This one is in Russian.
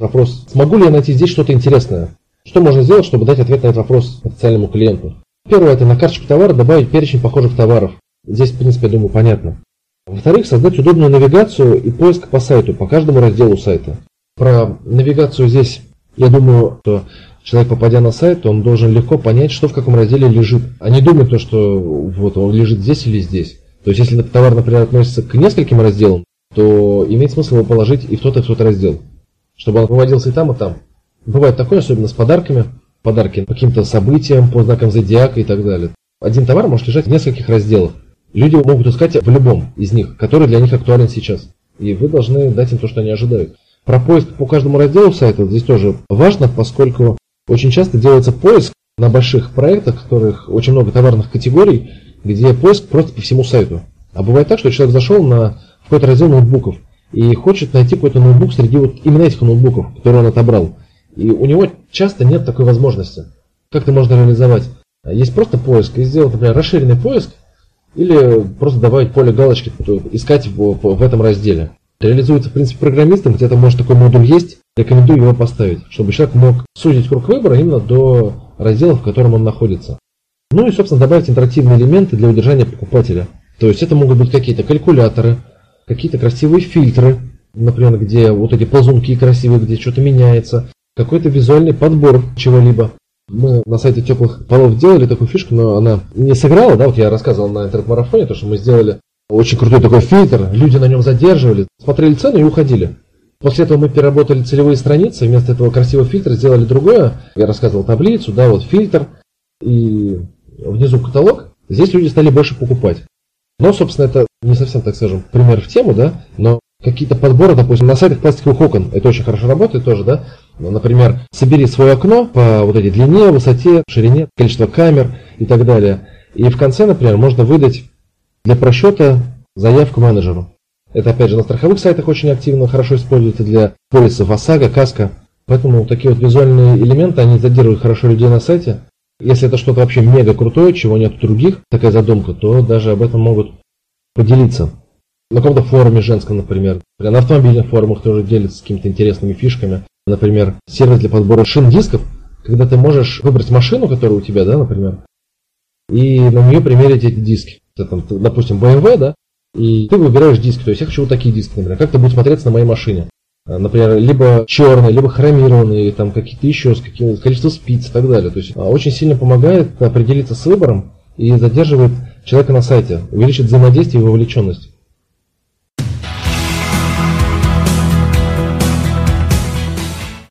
вопрос, смогу ли я найти здесь что-то интересное? Что можно сделать, чтобы дать ответ на этот вопрос потенциальному клиенту? Первое, это на карточку товара добавить перечень похожих товаров. Здесь, в принципе, я думаю, понятно. Во-вторых, создать удобную навигацию и поиск по сайту, по каждому разделу сайта. Про навигацию здесь, я думаю, что человек, попадя на сайт, он должен легко понять, что в каком разделе лежит, а не думать то, что вот он лежит здесь или здесь. То есть, если товар, например, относится к нескольким разделам, то имеет смысл его положить и в тот, и в тот раздел, чтобы он выводился и там, и там. Бывает такое, особенно с подарками, подарки по каким-то событиям, по знакам зодиака и так далее. Один товар может лежать в нескольких разделах. Люди могут искать в любом из них, который для них актуален сейчас. И вы должны дать им то, что они ожидают. Про поиск по каждому разделу сайта здесь тоже важно, поскольку очень часто делается поиск на больших проектах, в которых очень много товарных категорий, где поиск просто по всему сайту. А бывает так, что человек зашел на какой-то раздел ноутбуков и хочет найти какой-то ноутбук среди вот именно этих ноутбуков, которые он отобрал. И у него часто нет такой возможности. Как это можно реализовать? Есть просто поиск, и сделать, например, расширенный поиск, или просто добавить поле галочки, искать в, в этом разделе. Реализуется, в принципе, программистом, где-то может такой модуль есть, рекомендую его поставить, чтобы человек мог сузить круг выбора именно до раздела, в котором он находится. Ну и, собственно, добавить интерактивные элементы для удержания покупателя. То есть это могут быть какие-то калькуляторы, какие-то красивые фильтры, например, где вот эти ползунки красивые, где что-то меняется, какой-то визуальный подбор чего-либо. Мы на сайте теплых полов делали такую фишку, но она не сыграла, да, вот я рассказывал на интернет-марафоне, то, что мы сделали очень крутой такой фильтр, люди на нем задерживали, смотрели цену и уходили. После этого мы переработали целевые страницы, вместо этого красивого фильтра сделали другое. Я рассказывал таблицу, да, вот фильтр и внизу каталог. Здесь люди стали больше покупать. Но, собственно, это не совсем, так скажем, пример в тему, да, но какие-то подборы, допустим, на сайтах пластиковых окон, это очень хорошо работает тоже, да, ну, например, собери свое окно по вот этой длине, высоте, ширине, количество камер и так далее. И в конце, например, можно выдать для просчета заявку менеджеру. Это, опять же, на страховых сайтах очень активно, хорошо используется для полисов ОСАГО, КАСКО. Поэтому такие вот визуальные элементы, они задерживают хорошо людей на сайте. Если это что-то вообще мега крутое, чего нет у других, такая задумка, то даже об этом могут поделиться. На каком-то форуме женском, например. На автомобильных форумах тоже делятся какими-то интересными фишками. Например, сервис для подбора шин-дисков, когда ты можешь выбрать машину, которая у тебя, да, например, и на нее примерить эти диски. Это, там, допустим, BMW, да, и ты выбираешь диски. То есть я хочу вот такие диски, например. Как это будет смотреться на моей машине? А, например, либо черные, либо хромированные, там какие-то еще, с каким количество спиц и так далее. То есть а, очень сильно помогает определиться с выбором и задерживает человека на сайте, увеличит взаимодействие и вовлеченность.